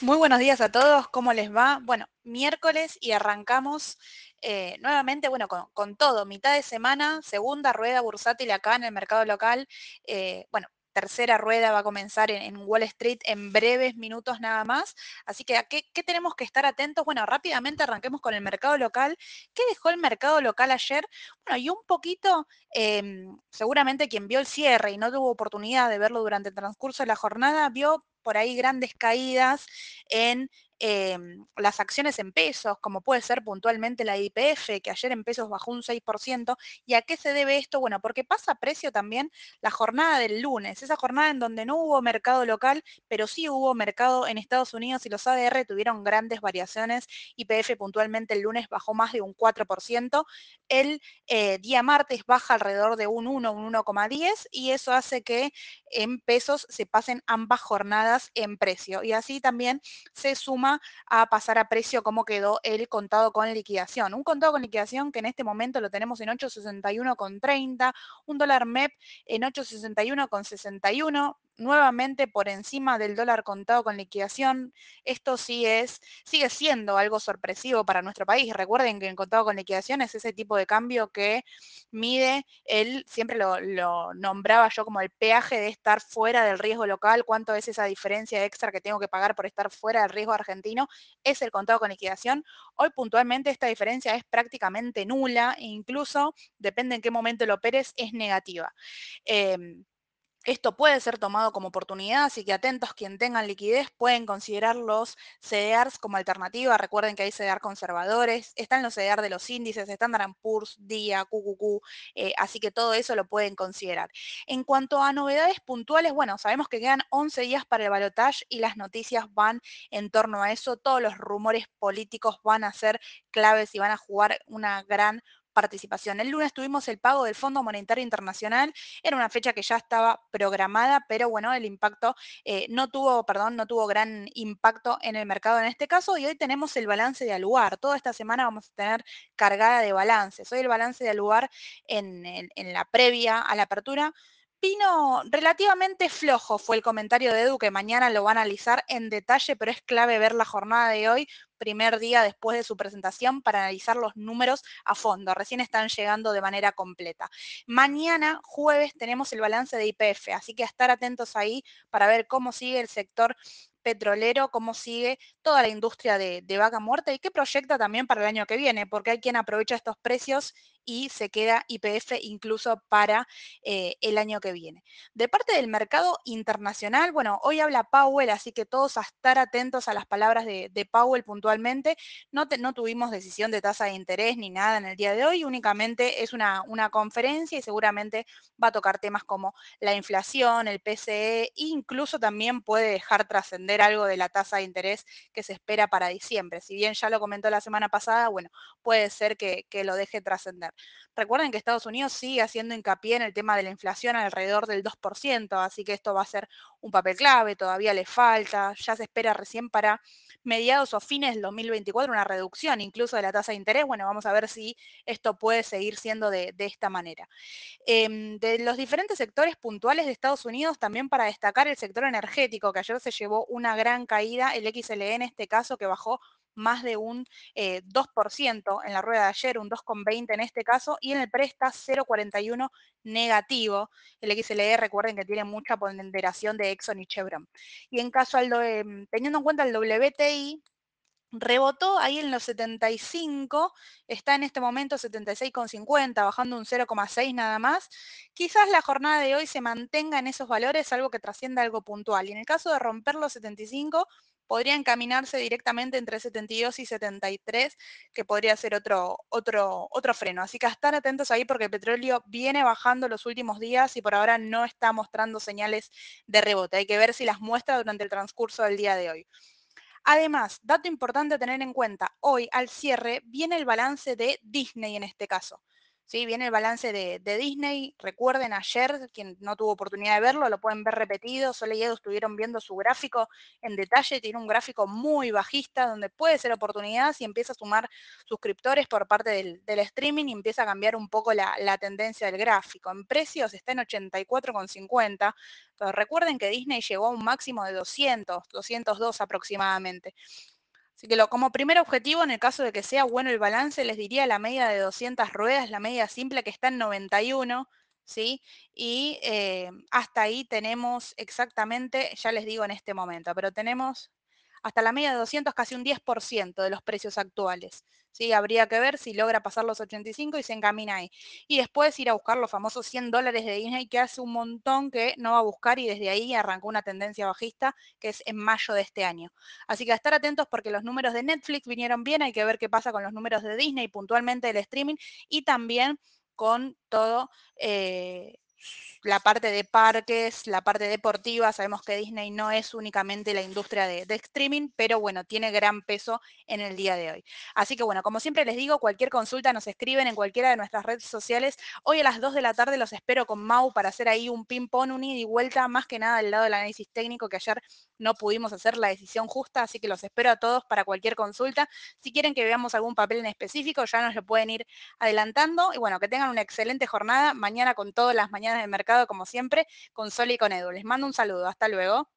Muy buenos días a todos, ¿cómo les va? Bueno, miércoles y arrancamos eh, nuevamente, bueno, con, todo, mitad de semana, segunda rueda bursátil acá en el mercado local. Eh, bueno, tercera rueda va a comenzar en, Wall Street en breves minutos nada más. Así que, ¿a qué, tenemos que estar atentos? Bueno, rápidamente arranquemos con el mercado local. ¿Qué dejó el mercado local ayer? Bueno, y un poquito, em, seguramente quien vio el cierre y no tuvo oportunidad de verlo durante el transcurso de la jornada, vio por ahí grandes caídas en Em, las acciones en pesos, como puede ser puntualmente la IPF, que ayer en pesos bajó un 6%. ¿Y a qué se debe esto? Bueno, porque pasa a precio también la jornada del lunes, esa jornada en donde no hubo mercado local, pero sí hubo mercado en Estados Unidos y los ADR tuvieron grandes variaciones. IPF puntualmente el lunes bajó más de un 4%. El eh, día martes baja alrededor de un 1, un 1,10 y eso hace que en pesos se pasen ambas jornadas en precio. Y así también se suma a pasar a precio como quedó el contado con liquidación. Un contado con liquidación que en este momento lo tenemos en 861,30, un dólar MEP en 861,61, nuevamente por encima del dólar contado con liquidación. Esto sí es, sigue siendo algo sorpresivo para nuestro país. Recuerden que el contado con liquidación es ese tipo de cambio que mide el, siempre lo, lo, nombraba yo como el peaje de estar fuera del riesgo local, cuánto es esa diferencia extra que tengo que pagar por estar fuera del riesgo argentino, es el contado con liquidación. Hoy puntualmente esta diferencia es prácticamente nula e incluso, depende en qué momento lo operes, es negativa. Em, esto puede ser tomado como oportunidad, así que atentos, quien tengan liquidez pueden considerar los CDRs como alternativa. Recuerden que hay CDR conservadores, están los CDR de los índices, Standard Poor's, DIA, QQQ, eh, así que todo eso lo pueden considerar. En cuanto a novedades puntuales, bueno, sabemos que quedan 11 días para el balotaje y las noticias van en torno a eso. Todos los rumores políticos van a ser claves y van a jugar una gran participación. El lunes tuvimos el pago del Fondo Monetario Internacional, era una fecha que ya estaba programada, pero bueno, el impacto eh, no tuvo, perdón, no tuvo gran impacto en el mercado en este caso y hoy tenemos el balance de Aluar. Toda esta semana vamos a tener cargada de balances. Hoy el balance de Aluar en, en la previa a la apertura Vino relativamente flojo, fue el comentario de Edu, que mañana lo va a analizar en detalle, pero es clave ver la jornada de hoy, primer día después de su presentación, para analizar los números a fondo. Recién están llegando de manera completa. Mañana, jueves, tenemos el balance de IPF, así que a estar atentos ahí para ver cómo sigue el sector petrolero, cómo sigue toda la industria de, vaca muerta y qué proyecta también para el año que viene, porque hay quien aprovecha estos precios y se queda IPF incluso para eh, el año que viene. De parte del mercado internacional, bueno, hoy habla Powell, así que todos a estar atentos a las palabras de, Powell puntualmente. No, no, tuvimos decisión de tasa de interés ni nada en el día de hoy, únicamente es una, una conferencia y seguramente va a tocar temas como la inflación, el PCE, e incluso también puede dejar trascender algo de la tasa de interés que se espera para diciembre. Si bien ya lo comentó la semana pasada, bueno, puede ser que, que lo deje trascender. Recuerden que Estados Unidos sigue haciendo hincapié en el tema de la inflación alrededor del 2%, así que esto va a ser un papel clave, todavía le falta, ya se espera recién para mediados o fines del 2024 una reducción incluso de la tasa de interés. Bueno, vamos a ver si esto puede seguir siendo de, esta manera. Em, de los diferentes sectores puntuales de Estados Unidos, también para destacar el sector energético, que ayer se llevó una gran caída, el XLE en este caso, que bajó más de un 2% eh, en la rueda de ayer, un 2,20 en este caso, y en el presta 0,41 negativo. El XLE, recuerden que tiene mucha ponderación de Exxon y Chevron. Y en caso, al, em, teniendo en cuenta el WTI, rebotó ahí en los 75, está en este momento 76,50, bajando un 0,6 nada más. Quizás la jornada de hoy se mantenga en esos valores, algo que trascienda algo puntual. Y en el caso de romper los 75, podría encaminarse directamente entre 72 y 73, que podría ser otro, otro, otro freno. Así que estar atentos ahí porque el petróleo viene bajando los últimos días y por ahora no está mostrando señales de rebote. Hay que ver si las muestra durante el transcurso del día de hoy. Además, dato importante a tener en cuenta, hoy al cierre viene el balance de Disney en este caso. ¿Sí? Viene el balance de, de, Disney. Recuerden ayer, quien no tuvo oportunidad de verlo, lo pueden ver repetido. Sole y Edu estuvieron viendo su gráfico en detalle. Tiene un gráfico muy bajista donde puede ser oportunidad si empieza a sumar suscriptores por parte del, streaming y empieza a cambiar un poco la, la, tendencia del gráfico. En precios está en 84,50, pero recuerden que Disney llegó a un máximo de 200, 202 aproximadamente. Así que lo, como primer objetivo, en el caso de que sea bueno el balance, les diría la media de 200 ruedas, la media simple que está en 91, ¿sí? Y eh, hasta ahí tenemos exactamente, ya les digo en este momento, pero tenemos hasta la media de 200, casi un 10% de los precios actuales. ¿sí? Habría que ver si logra pasar los 85 y se encamina ahí. Y después ir a buscar los famosos 100 dólares de Disney, que hace un montón que no va a buscar y desde ahí arrancó una tendencia bajista, que es en mayo de este año. Así que a estar atentos porque los números de Netflix vinieron bien, hay que ver qué pasa con los números de Disney, puntualmente del streaming, y también con todo eh, la parte de parques, la parte deportiva, sabemos que Disney no es únicamente la industria de, streaming, pero bueno, tiene gran peso en el día de hoy. Así que bueno, como siempre les digo, cualquier consulta nos escriben en cualquiera de nuestras redes sociales. Hoy a las 2 de la tarde los espero con Mau para hacer ahí un ping-pong, un ida y vuelta, más que nada al lado del análisis técnico, que ayer no pudimos hacer la decisión justa, así que los espero a todos para cualquier consulta. Si quieren que veamos algún papel en específico, ya nos lo pueden ir adelantando. Y bueno, que tengan una excelente jornada. Mañana con todas las mañanas de como siempre, con Sol y con Edu. Les mando un saludo. Hasta luego.